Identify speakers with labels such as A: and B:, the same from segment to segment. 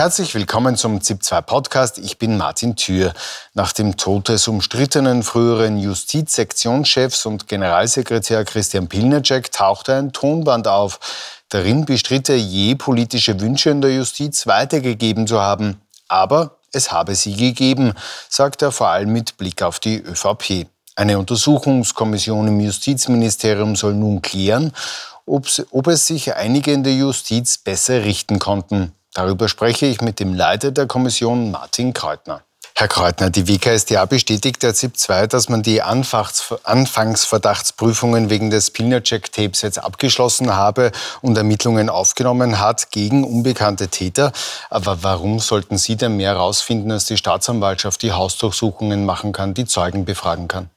A: Herzlich willkommen zum ZIP2 Podcast. Ich bin Martin Thür. Nach dem Tod des umstrittenen früheren Justizsektionschefs und Generalsekretär Christian Pilnacek tauchte ein Tonband auf. Darin bestritt er je politische Wünsche in der Justiz weitergegeben zu haben. Aber es habe sie gegeben, sagt er vor allem mit Blick auf die ÖVP. Eine Untersuchungskommission im Justizministerium soll nun klären, ob es sich einige in der Justiz besser richten konnten. Darüber spreche ich mit dem Leiter der Kommission, Martin Kreutner. Herr Kreutner, die WKStA bestätigt der ZIP 2, dass man die Anfangsverdachtsprüfungen wegen des Pilnercheck-Tapes jetzt abgeschlossen habe und Ermittlungen aufgenommen hat gegen unbekannte Täter. Aber warum sollten Sie denn mehr herausfinden, als die Staatsanwaltschaft die Hausdurchsuchungen machen kann, die Zeugen befragen kann?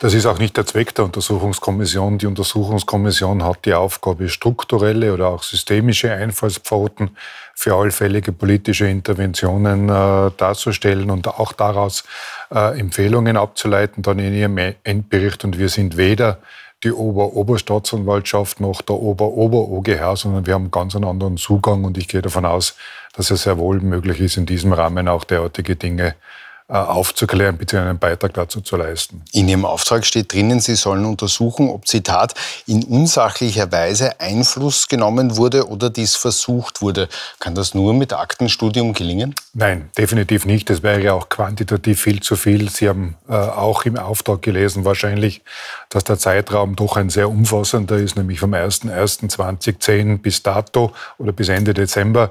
B: Das ist auch nicht der Zweck der Untersuchungskommission. Die Untersuchungskommission hat die Aufgabe, strukturelle oder auch systemische Einfallspforten für allfällige politische Interventionen äh, darzustellen und auch daraus äh, Empfehlungen abzuleiten, dann in ihrem Endbericht. Und wir sind weder die Ober-Oberstaatsanwaltschaft noch der Ober-Ober-OGH, sondern wir haben ganz einen anderen Zugang und ich gehe davon aus, dass es sehr wohl möglich ist, in diesem Rahmen auch derartige Dinge aufzuklären bzw. einen Beitrag dazu zu leisten.
A: In Ihrem Auftrag steht drinnen, Sie sollen untersuchen, ob Zitat in unsachlicher Weise Einfluss genommen wurde oder dies versucht wurde. Kann das nur mit Aktenstudium gelingen?
B: Nein, definitiv nicht. Das wäre ja auch quantitativ viel zu viel. Sie haben äh, auch im Auftrag gelesen wahrscheinlich, dass der Zeitraum doch ein sehr umfassender ist, nämlich vom 01.01.2010 bis dato oder bis Ende Dezember.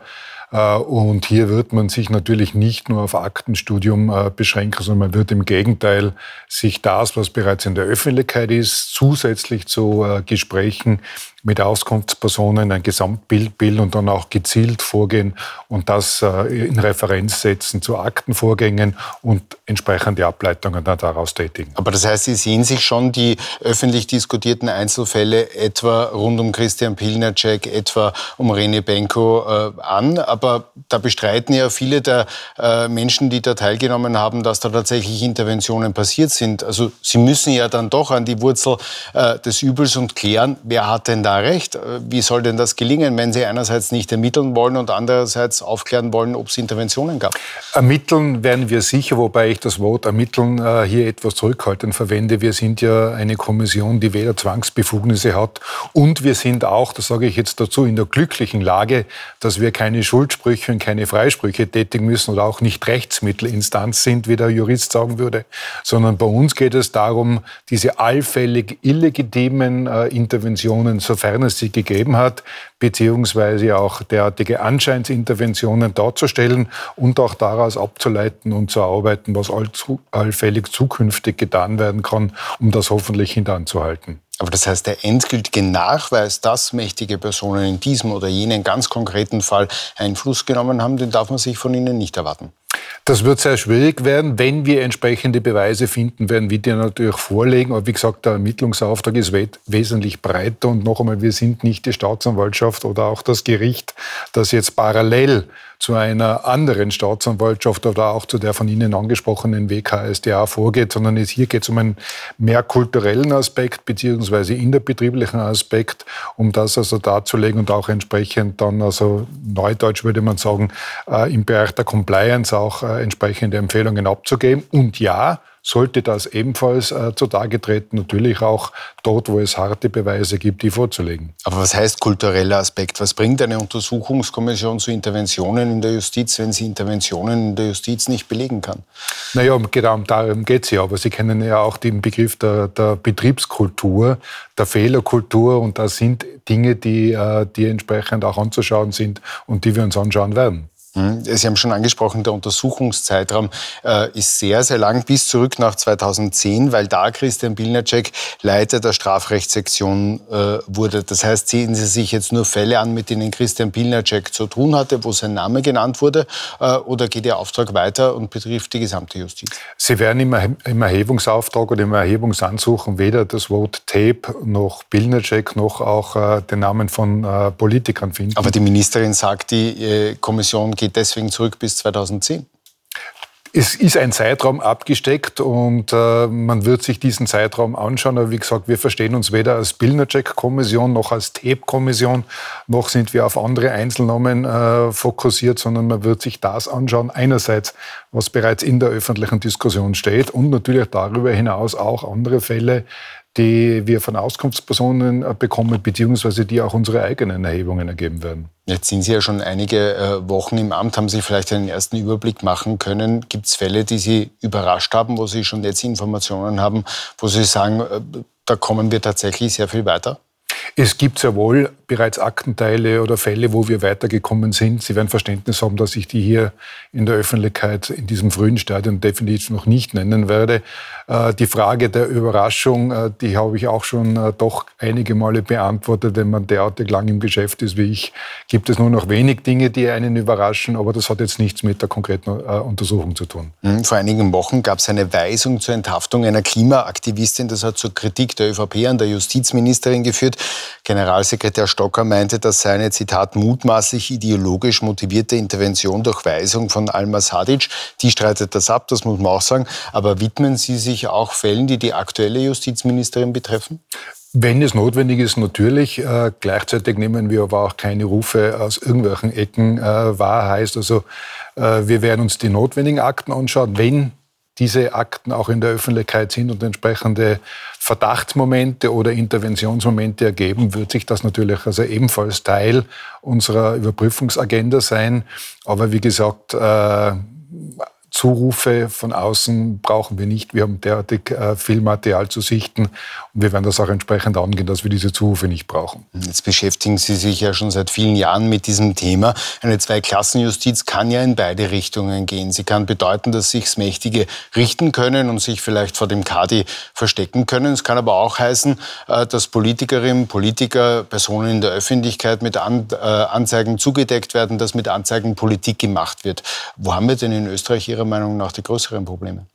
B: Äh, und hier wird man sich natürlich nicht nur auf Aktenstudium äh, beschränken, sondern man wird im Gegenteil sich das, was bereits in der Öffentlichkeit ist, zusätzlich zu äh, Gesprächen mit Auskunftspersonen ein Gesamtbild bilden und dann auch gezielt vorgehen und das äh, in Referenz setzen zu Aktenvorgängen und entsprechende Ableitungen dann daraus tätigen.
A: Aber das heißt, Sie sehen sich schon die öffentlich diskutierten Einzelfälle etwa rund um Christian Pilnacek, etwa um Rene Benko äh, an, aber da bestreiten ja viele der äh, Menschen, die da teilgenommen haben, dass da tatsächlich Interventionen passiert sind. Also Sie müssen ja dann doch an die Wurzel des Übels und klären, wer hat denn da recht. Wie soll denn das gelingen, wenn Sie einerseits nicht ermitteln wollen und andererseits aufklären wollen, ob es Interventionen gab?
B: Ermitteln werden wir sicher, wobei ich das Wort ermitteln äh, hier etwas zurückhaltend verwende. Wir sind ja eine Kommission, die weder Zwangsbefugnisse hat und wir sind auch, das sage ich jetzt dazu, in der glücklichen Lage, dass wir keine Schuldsprüche und keine Freisprüche tätigen müssen oder auch nicht Rechtsmittelinstanz sind, wie der Jurist sagen würde, sondern bei uns geht es darum, diese allfällig illegitimen äh, Interventionen so sofern es sie gegeben hat, beziehungsweise auch derartige Anscheinsinterventionen darzustellen und auch daraus abzuleiten und zu arbeiten, was allfällig zukünftig getan werden kann, um das hoffentlich hintanzuhalten.
A: Aber das heißt, der endgültige Nachweis, dass mächtige Personen in diesem oder jenen ganz konkreten Fall Einfluss genommen haben, den darf man sich von Ihnen nicht erwarten.
B: Das wird sehr schwierig werden. Wenn wir entsprechende Beweise finden, werden wir die natürlich vorlegen. Aber wie gesagt, der Ermittlungsauftrag ist wesentlich breiter. Und noch einmal, wir sind nicht die Staatsanwaltschaft oder auch das Gericht, das jetzt parallel zu einer anderen Staatsanwaltschaft oder auch zu der von Ihnen angesprochenen WKSDA vorgeht, sondern es, hier geht es um einen mehr kulturellen Aspekt beziehungsweise innerbetrieblichen Aspekt, um das also darzulegen und auch entsprechend dann, also neudeutsch würde man sagen, äh, im Bereich der Compliance auch äh, entsprechende Empfehlungen abzugeben. Und ja, sollte das ebenfalls äh, zutage treten, natürlich auch dort, wo es harte Beweise gibt, die vorzulegen.
A: Aber was heißt kultureller Aspekt? Was bringt eine Untersuchungskommission zu Interventionen in der Justiz, wenn sie Interventionen in der Justiz nicht belegen kann?
B: Naja, genau darum geht es ja. Aber Sie kennen ja auch den Begriff der, der Betriebskultur, der Fehlerkultur. Und das sind Dinge, die, äh, die entsprechend auch anzuschauen sind und die wir uns anschauen werden.
A: Hm, Sie haben schon angesprochen, der Untersuchungszeitraum äh, ist sehr, sehr lang, bis zurück nach 2010, weil da Christian Bilnacek Leiter der Strafrechtssektion äh, wurde. Das heißt, sehen Sie sich jetzt nur Fälle an, mit denen Christian Bilnacek zu tun hatte, wo sein Name genannt wurde, äh, oder geht Ihr Auftrag weiter und betrifft die gesamte Justiz?
B: Sie werden im, im Erhebungsauftrag oder im Erhebungsansuchen weder das Wort Tape noch Bilnacek noch auch den Namen von Politikern finden.
A: Aber die Ministerin sagt, die Kommission geht deswegen zurück bis 2010?
B: Es ist ein Zeitraum abgesteckt und äh, man wird sich diesen Zeitraum anschauen. Aber wie gesagt, wir verstehen uns weder als Billnercheck-Kommission noch als TEP-Kommission, noch sind wir auf andere Einzelnamen äh, fokussiert, sondern man wird sich das anschauen. Einerseits, was bereits in der öffentlichen Diskussion steht und natürlich darüber hinaus auch andere Fälle, die wir von Auskunftspersonen äh, bekommen, beziehungsweise die auch unsere eigenen Erhebungen ergeben werden.
A: Jetzt sind Sie ja schon einige äh, Wochen im Amt. Haben Sie vielleicht einen ersten Überblick machen können? Gibt es Fälle, die Sie überrascht haben, wo Sie schon jetzt Informationen haben, wo Sie sagen, äh, da kommen wir tatsächlich sehr viel weiter?
B: Es gibt sehr wohl bereits Aktenteile oder Fälle, wo wir weitergekommen sind. Sie werden Verständnis haben, dass ich die hier in der Öffentlichkeit in diesem frühen Stadium definitiv noch nicht nennen werde. Äh, die Frage der Überraschung, äh, die habe ich auch schon äh, doch einige Male beantwortet. Wenn man derartig lang im Geschäft ist wie ich, gibt es nur noch wenig Dinge, die einen überraschen. Aber das hat jetzt nichts mit der konkreten Untersuchung zu tun.
A: Mhm, vor einigen Wochen gab es eine Weisung zur Enthaftung einer Klimaaktivistin. Das hat zur Kritik der ÖVP an der Justizministerin geführt. Generalsekretär Stocker meinte, das sei eine, Zitat, mutmaßlich ideologisch motivierte Intervention durch Weisung von Alma Sadic. Die streitet das ab, das muss man auch sagen. Aber widmen Sie sich auch Fällen, die die aktuelle Justizministerin betreffen?
B: Wenn es notwendig ist, natürlich. Äh, gleichzeitig nehmen wir aber auch keine Rufe aus irgendwelchen Ecken äh, wahr. Heißt also, äh, wir werden uns die notwendigen Akten anschauen. Wenn diese Akten auch in der Öffentlichkeit sind und entsprechende Verdachtsmomente oder Interventionsmomente ergeben, wird sich das natürlich also ebenfalls Teil unserer Überprüfungsagenda sein. Aber wie gesagt, äh, Zurufe von außen brauchen wir nicht. Wir haben derartig äh, viel Material zu sichten und wir werden das auch entsprechend angehen, dass wir diese Zurufe nicht brauchen.
A: Jetzt beschäftigen Sie sich ja schon seit vielen Jahren mit diesem Thema. Eine Zweiklassenjustiz kann ja in beide Richtungen gehen. Sie kann bedeuten, dass sich Mächtige richten können und sich vielleicht vor dem Kadi verstecken können. Es kann aber auch heißen, äh, dass Politikerinnen, Politiker, Personen in der Öffentlichkeit mit äh, Anzeigen zugedeckt werden, dass mit Anzeigen Politik gemacht wird. Wo haben wir denn in Österreich Ihrer Meinung nach die größeren Probleme?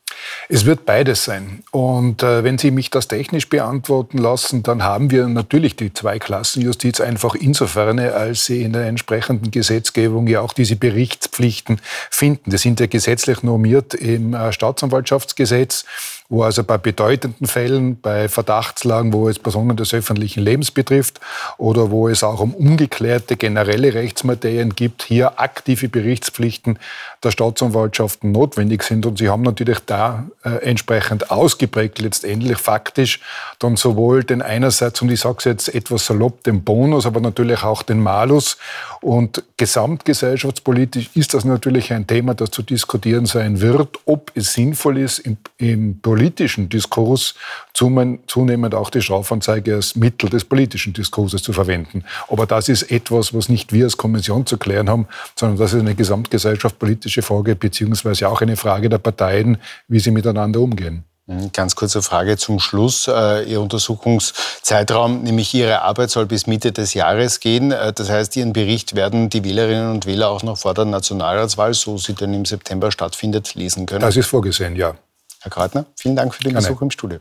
B: Es wird beides sein. Und äh, wenn Sie mich das technisch beantworten lassen, dann haben wir natürlich die Zweiklassenjustiz einfach insofern, als sie in der entsprechenden Gesetzgebung ja auch diese Berichtspflichten finden. Das sind ja gesetzlich normiert im äh, Staatsanwaltschaftsgesetz wo also bei bedeutenden Fällen, bei Verdachtslagen, wo es Personen des öffentlichen Lebens betrifft oder wo es auch um ungeklärte generelle Rechtsmaterien gibt, hier aktive Berichtspflichten der Staatsanwaltschaften notwendig sind. Und sie haben natürlich da äh, entsprechend ausgeprägt letztendlich faktisch dann sowohl den einerseits, und ich sage es jetzt etwas salopp, den Bonus, aber natürlich auch den Malus. Und gesamtgesellschaftspolitisch ist das natürlich ein Thema, das zu diskutieren sein wird, ob es sinnvoll ist, im, im politischen Diskurs zunehmend auch die Strafanzeige als Mittel des politischen Diskurses zu verwenden. Aber das ist etwas, was nicht wir als Kommission zu klären haben, sondern das ist eine gesamtgesellschaftspolitische Frage, beziehungsweise auch eine Frage der Parteien, wie sie miteinander umgehen.
A: Mhm, ganz kurze Frage zum Schluss. Äh, Ihr Untersuchungszeitraum, nämlich Ihre Arbeit, soll bis Mitte des Jahres gehen. Äh, das heißt, Ihren Bericht werden die Wählerinnen und Wähler auch noch vor der Nationalratswahl, so sie denn im September stattfindet, lesen können.
B: Das ist vorgesehen, ja.
A: Herr Kreutner, vielen Dank für den Besuch im Studio.